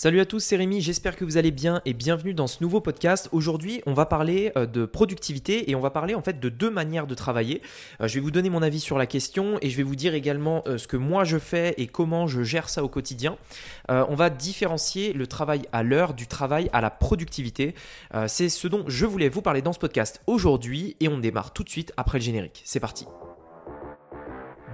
Salut à tous, c'est Rémi, j'espère que vous allez bien et bienvenue dans ce nouveau podcast. Aujourd'hui, on va parler euh, de productivité et on va parler en fait de deux manières de travailler. Euh, je vais vous donner mon avis sur la question et je vais vous dire également euh, ce que moi je fais et comment je gère ça au quotidien. On va différencier le travail à l'heure du travail à la productivité. C'est ce dont je voulais vous parler dans ce podcast aujourd'hui et on démarre tout de suite après le générique. C'est parti.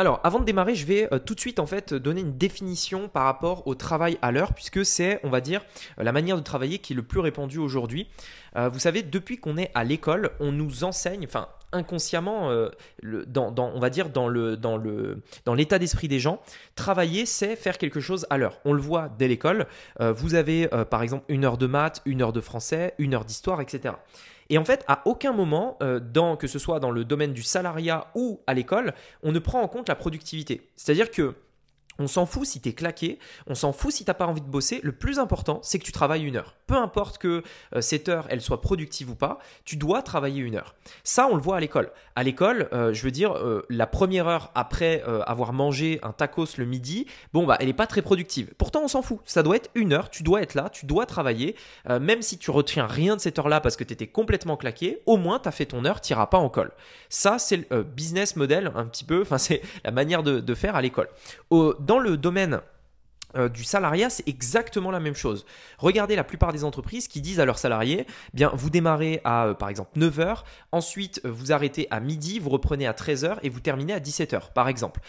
Alors, avant de démarrer, je vais euh, tout de suite en fait donner une définition par rapport au travail à l'heure, puisque c'est, on va dire, euh, la manière de travailler qui est le plus répandue aujourd'hui. Euh, vous savez, depuis qu'on est à l'école, on nous enseigne, enfin inconsciemment, dans, on va dire dans dans l'état d'esprit des gens, travailler c'est faire quelque chose à l'heure. On le voit dès l'école. Vous avez par exemple une heure de maths, une heure de français, une heure d'histoire, etc. Et en fait, à aucun moment, dans, que ce soit dans le domaine du salariat ou à l'école, on ne prend en compte la productivité. C'est-à-dire que on s'en fout si tu es claqué, on s'en fout si t'as pas envie de bosser. Le plus important, c'est que tu travailles une heure. Peu importe que euh, cette heure, elle soit productive ou pas, tu dois travailler une heure. Ça, on le voit à l'école. À l'école, euh, je veux dire, euh, la première heure après avoir mangé un tacos le midi, bon bah, elle est pas très productive. Pourtant, on s'en fout. Ça doit être une heure. Tu dois être là, tu dois travailler. même si tu retiens rien de cette heure-là parce que tu étais complètement claqué, au moins tu as fait ton heure, tu pas en col. Ça, c'est le business model un petit peu. Enfin, c'est la manière de, de faire à l'école dans le domaine euh, du salariat, c'est exactement la même chose. Regardez la plupart des entreprises qui disent à leurs salariés, bien vous démarrez à euh, par exemple 9h, ensuite euh, vous arrêtez à midi, vous reprenez à 13h et vous terminez à 17h par exemple.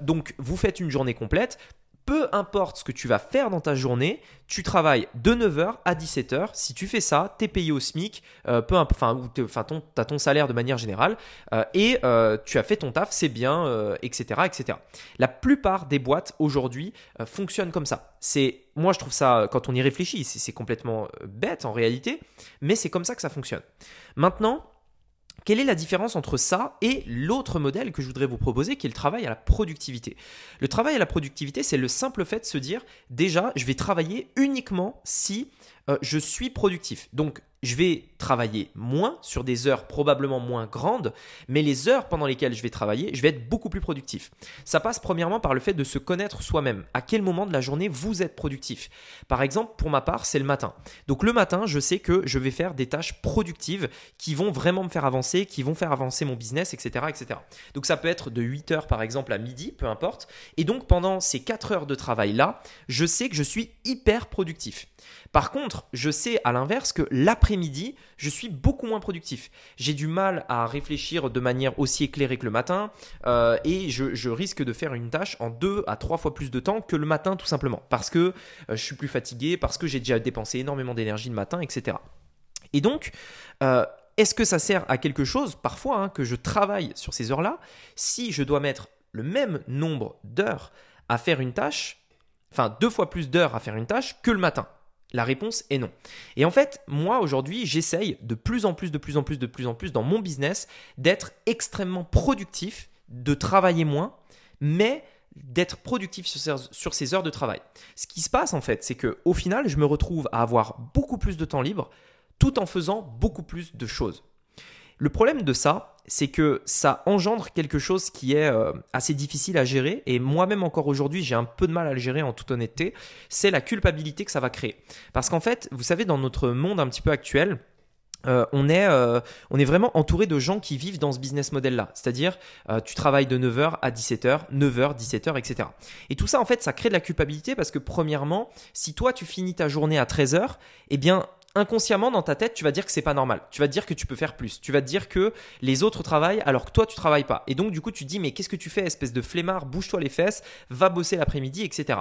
donc vous faites une journée complète, peu importe ce que tu vas faire dans ta journée, tu travailles de 9h à 17h. Si tu fais ça, tu es payé au SMIC, euh, peu enfin, tu as ton salaire de manière générale, euh, et euh, tu as fait ton taf, c'est bien, etc., etc. La plupart des boîtes aujourd'hui fonctionnent comme ça. C'est, moi je trouve ça, quand on y réfléchit, c'est complètement bête en réalité, mais c'est comme ça que ça fonctionne. Maintenant, quelle est la différence entre ça et l'autre modèle que je voudrais vous proposer, qui est le travail à la productivité Le travail à la productivité, c'est le simple fait de se dire, déjà, je vais travailler uniquement si euh, je suis productif. Donc, je vais travailler moins sur des heures probablement moins grandes, mais les heures pendant lesquelles je vais travailler, je vais être beaucoup plus productif. Ça passe premièrement par le fait de se connaître soi-même. À quel moment de la journée vous êtes productif? Par exemple, pour ma part, c'est le matin. Donc le matin, je sais que je vais faire des tâches productives qui vont vraiment me faire avancer, qui vont faire avancer mon business, etc. etc. Donc ça peut être de 8 heures par exemple à midi, peu importe. Et donc pendant ces 4 heures de travail-là, je sais que je suis hyper productif. Par contre, je sais à l'inverse que l'après-midi, je suis beaucoup moins productif. J'ai du mal à réfléchir de manière aussi éclairée que le matin euh, et je, risque de faire une tâche en deux à trois fois plus de temps que le matin tout simplement parce que euh, je suis plus fatigué, parce que j'ai déjà dépensé énormément d'énergie le matin, etc. Et donc, euh, est-ce que ça sert à quelque chose parfois hein, que je travaille sur ces heures-là si je dois mettre le même nombre d'heures à faire une tâche, enfin deux fois plus d'heures à faire une tâche que le matin? La réponse est non. Et en fait, moi aujourd'hui, j'essaye de plus en plus, de plus en plus, de plus en plus dans mon business d'être extrêmement productif, de travailler moins, mais d'être productif sur ces, heures de travail. Ce qui se passe en fait, c'est que au final, je me retrouve à avoir beaucoup plus de temps libre tout en faisant beaucoup plus de choses. Le problème de ça, c'est que ça engendre quelque chose qui est euh, assez difficile à gérer, et moi-même encore aujourd'hui, j'ai un peu de mal à le gérer en toute honnêteté, c'est la culpabilité que ça va créer. Parce qu'en fait, vous savez, dans notre monde un petit peu actuel, euh, on, est, euh, on est vraiment entouré de gens qui vivent dans ce business model-là. C'est-à-dire, tu travailles de 9h à 17h, 9h, 17h, etc. Et tout ça, en fait, ça crée de la culpabilité parce que, premièrement, si toi, tu finis ta journée à 13h, eh bien, inconsciemment dans ta tête, tu vas dire que c'est pas normal. Tu vas dire que tu peux faire plus. Tu vas dire que les autres travaillent alors que toi tu travailles pas. Et donc du coup tu dis mais qu'est-ce que tu fais espèce de flemmard, bouge-toi les fesses, va bosser l'après-midi, etc.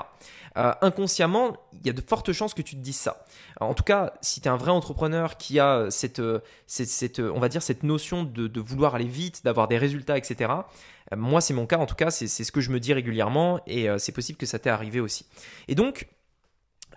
Euh, inconsciemment, il y a de fortes chances que tu te dises ça. en tout cas, si tu es un vrai entrepreneur qui a cette, cette, on va dire cette notion de, vouloir aller vite, d'avoir des résultats, etc. Euh, moi c'est mon cas en tout cas, c'est ce que je me dis régulièrement et euh, c'est possible que ça t'est arrivé aussi. Et donc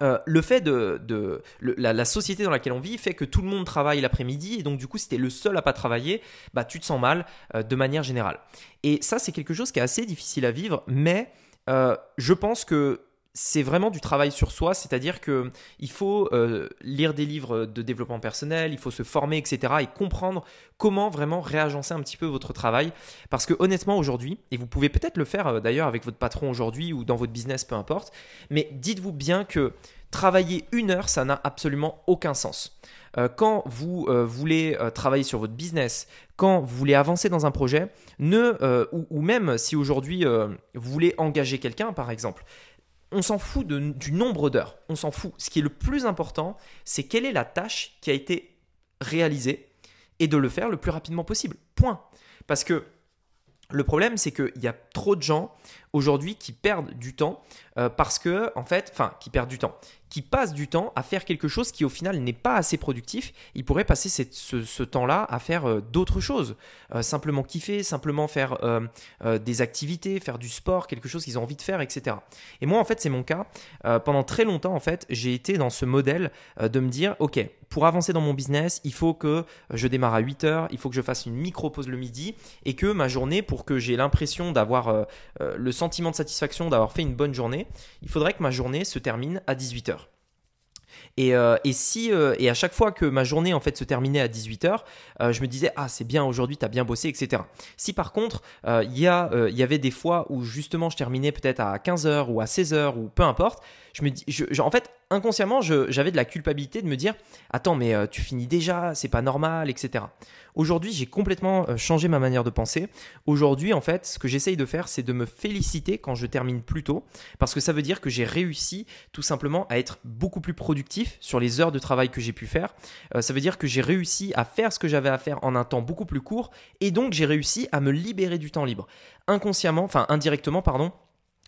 euh, le fait de, la, société dans laquelle on vit fait que tout le monde travaille l'après-midi et donc du coup si tu es le seul à pas travailler, bah tu te sens mal euh, de manière générale. Et ça c'est quelque chose qui est assez difficile à vivre, mais euh, je pense que c'est vraiment du travail sur soi, c'est-à-dire que il faut euh, lire des livres de développement personnel, il faut se former, etc. et comprendre comment vraiment réagencer un petit peu votre travail. Parce que honnêtement aujourd'hui, et vous pouvez peut-être le faire euh, d'ailleurs avec votre patron aujourd'hui ou dans votre business, peu importe, mais dites-vous bien que travailler une heure, ça n'a absolument aucun sens. Euh, quand vous voulez travailler sur votre business, quand vous voulez avancer dans un projet, ne, ou, ou, même si aujourd'hui vous voulez engager quelqu'un, par exemple, on s'en fout du nombre d'heures, on s'en fout. Ce qui est le plus important, c'est quelle est la tâche qui a été réalisée et de le faire le plus rapidement possible. Point. Parce que le problème, c'est qu'il y a trop de gens aujourd'hui qui perdent du temps euh, parce que, en fait, enfin, qui perdent du temps, qui passent du temps à faire quelque chose qui au final n'est pas assez productif. Ils pourraient passer ce, temps-là à faire euh, d'autres choses, euh, simplement kiffer, simplement faire des activités, faire du sport, quelque chose qu'ils ont envie de faire, etc. Et moi, en fait, c'est mon cas. pendant très longtemps, en fait, j'ai été dans ce modèle de me dire, ok, pour avancer dans mon business, il faut que je démarre à 8 heures, il faut que je fasse une micro pause le midi et que ma journée, pour que j'ai l'impression d'avoir le sentiment de satisfaction d'avoir fait une bonne journée, il faudrait que ma journée se termine à 18h. Et, euh, et, si, euh, et à chaque fois que ma journée en fait se terminait à 18h, euh, je me disais ah c'est bien aujourd'hui tu as bien bossé etc. Si par contre il y, y avait des fois où justement je terminais peut-être à 15h ou à 16h ou peu importe, je me dis, je, en fait inconsciemment j'avais de la culpabilité de me dire attends mais tu finis déjà, c'est pas normal etc. Aujourd'hui, j'ai complètement euh, changé ma manière de penser. Aujourd'hui, en fait, ce que j'essaye de faire, c'est de me féliciter quand je termine plus tôt, parce que ça veut dire que j'ai réussi tout simplement à être beaucoup plus productif sur les heures de travail que j'ai pu faire. Euh, ça veut dire que j'ai réussi à faire ce que j'avais à faire en un temps beaucoup plus court, et donc j'ai réussi à me libérer du temps libre. Inconsciemment, enfin indirectement, pardon,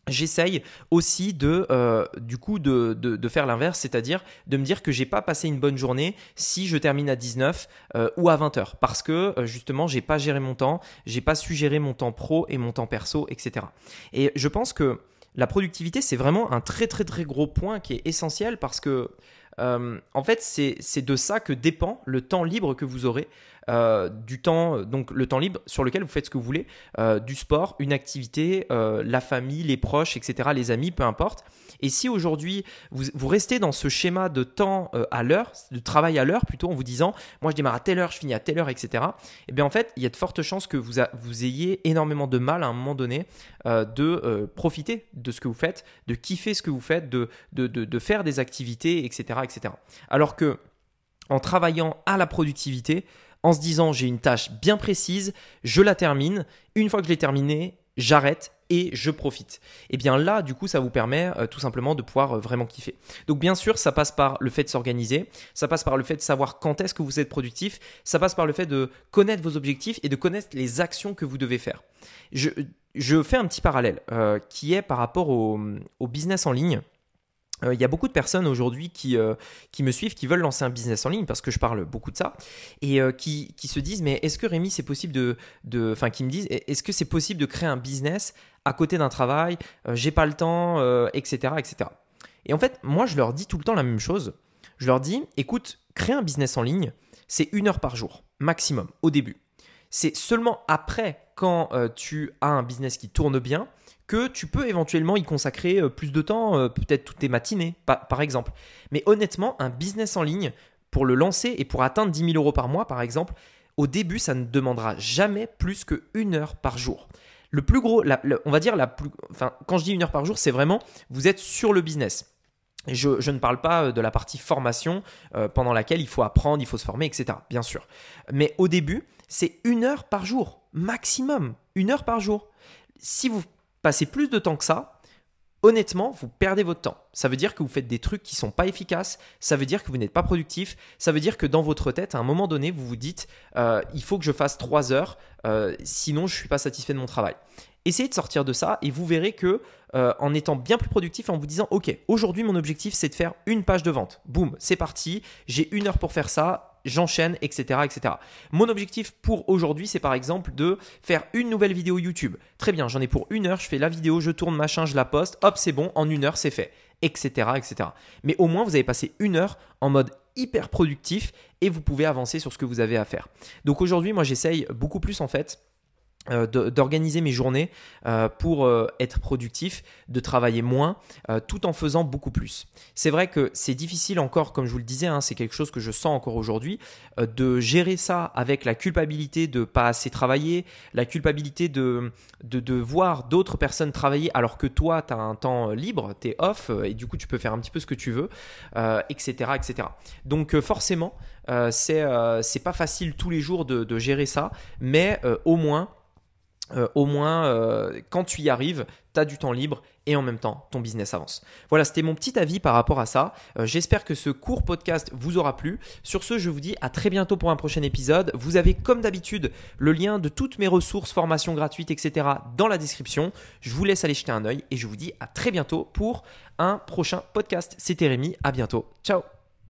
J'essaye aussi de, euh, de, faire l'inverse, c'est-à-dire de me dire que j'ai pas passé une bonne journée si je termine à 19 euh, ou à 20 heures, parce que euh, justement j'ai pas géré mon temps, j'ai pas su gérer mon temps pro et mon temps perso, etc. Et je pense que la productivité c'est vraiment un très très très gros point qui est essentiel parce que en fait c'est de ça que dépend le temps libre que vous aurez. Euh, du temps, donc le temps libre sur lequel vous faites ce que vous voulez, euh, du sport, une activité, euh, la famille, les proches, etc., les amis, peu importe. Et si aujourd'hui vous, restez dans ce schéma de temps à l'heure, de travail à l'heure plutôt, en vous disant, moi je démarre à telle heure, je finis à telle heure, etc., eh bien en fait, il y a de fortes chances que vous, vous ayez énormément de mal à un moment donné de profiter de ce que vous faites, de kiffer ce que vous faites, de, de, de faire des activités, etc., etc. Alors que en travaillant à la productivité, en se disant j'ai une tâche bien précise, je la termine, une fois que je l'ai terminée, j'arrête et je profite. Et bien là, du coup, ça vous permet euh, tout simplement de pouvoir euh, vraiment kiffer. Donc bien sûr, ça passe par le fait de s'organiser, ça passe par le fait de savoir quand est-ce que vous êtes productif, ça passe par le fait de connaître vos objectifs et de connaître les actions que vous devez faire. Je, fais un petit parallèle euh, qui est par rapport au business en ligne. Euh, il y a beaucoup de personnes aujourd'hui qui, euh, qui me suivent, qui veulent lancer un business en ligne parce que je parle beaucoup de ça et euh, qui, qui, se disent mais est-ce que Rémi c'est possible de, de, enfin qui me disent est-ce que c'est possible de créer un business à côté d'un travail, j'ai pas le temps, etc., etc. Et en fait moi je leur dis tout le temps la même chose. Je leur dis écoute créer un business en ligne c'est une heure par jour maximum au début. C'est seulement après quand tu as un business qui tourne bien que tu peux éventuellement y consacrer euh, plus de temps, euh, peut-être toutes tes matinées, par exemple. Mais honnêtement, un business en ligne, pour le lancer et pour atteindre 10 000 euros par mois, par exemple, au début, ça ne demandera jamais plus que une heure par jour. Le plus gros, on va dire la plus, enfin, quand je dis une heure par jour, c'est vraiment vous êtes sur le business. Je, ne parle pas euh, de la partie formation pendant laquelle il faut apprendre, il faut se former, etc. Bien sûr. Mais au début, c'est une heure par jour, maximum. Une heure par jour. Si vous passez plus de temps que ça, honnêtement, vous perdez votre temps. Ça veut dire que vous faites des trucs qui sont pas efficaces, ça veut dire que vous n'êtes pas productif, ça veut dire que dans votre tête, à un moment donné, vous vous dites, euh, il faut que je fasse 3 heures, euh, sinon je ne suis pas satisfait de mon travail. Essayez de sortir de ça et vous verrez que euh, en étant bien plus productif, en vous disant ok, aujourd'hui mon objectif c'est de faire une page de vente. Boum, c'est parti. J'ai une heure pour faire ça. J'enchaîne, etc., etc. Mon objectif pour aujourd'hui, c'est par exemple de faire une nouvelle vidéo YouTube. Très bien, j'en ai pour une heure. Je fais la vidéo, je tourne machin, je la poste. Hop, c'est bon. En une heure, c'est fait, etc., etc. Mais au moins, vous avez passé une heure en mode hyper productif et vous pouvez avancer sur ce que vous avez à faire. Donc aujourd'hui, moi, j'essaye beaucoup plus en fait euh, d'organiser mes journées euh, pour euh, être productif, de travailler moins, tout en faisant beaucoup plus. C'est vrai que c'est difficile encore, comme je vous le disais, hein, c'est quelque chose que je sens encore aujourd'hui, de gérer ça avec la culpabilité de pas assez travailler, la culpabilité de, de, voir d'autres personnes travailler alors que toi, tu as un temps libre, tu es off, et du coup, tu peux faire un petit peu ce que tu veux, etc., etc. Donc forcément, c'est pas facile tous les jours de gérer ça, mais au moins, euh, au moins, euh, quand tu y arrives, tu as du temps libre et en même temps, ton business avance. Voilà, c'était mon petit avis par rapport à ça. Euh, j'espère que ce court podcast vous aura plu. Sur ce, je vous dis à très bientôt pour un prochain épisode. Vous avez comme d'habitude le lien de toutes mes ressources, formations gratuites, etc. dans la description. Je vous laisse aller jeter un œil et je vous dis à très bientôt pour un prochain podcast. C'était Rémi, à bientôt. Ciao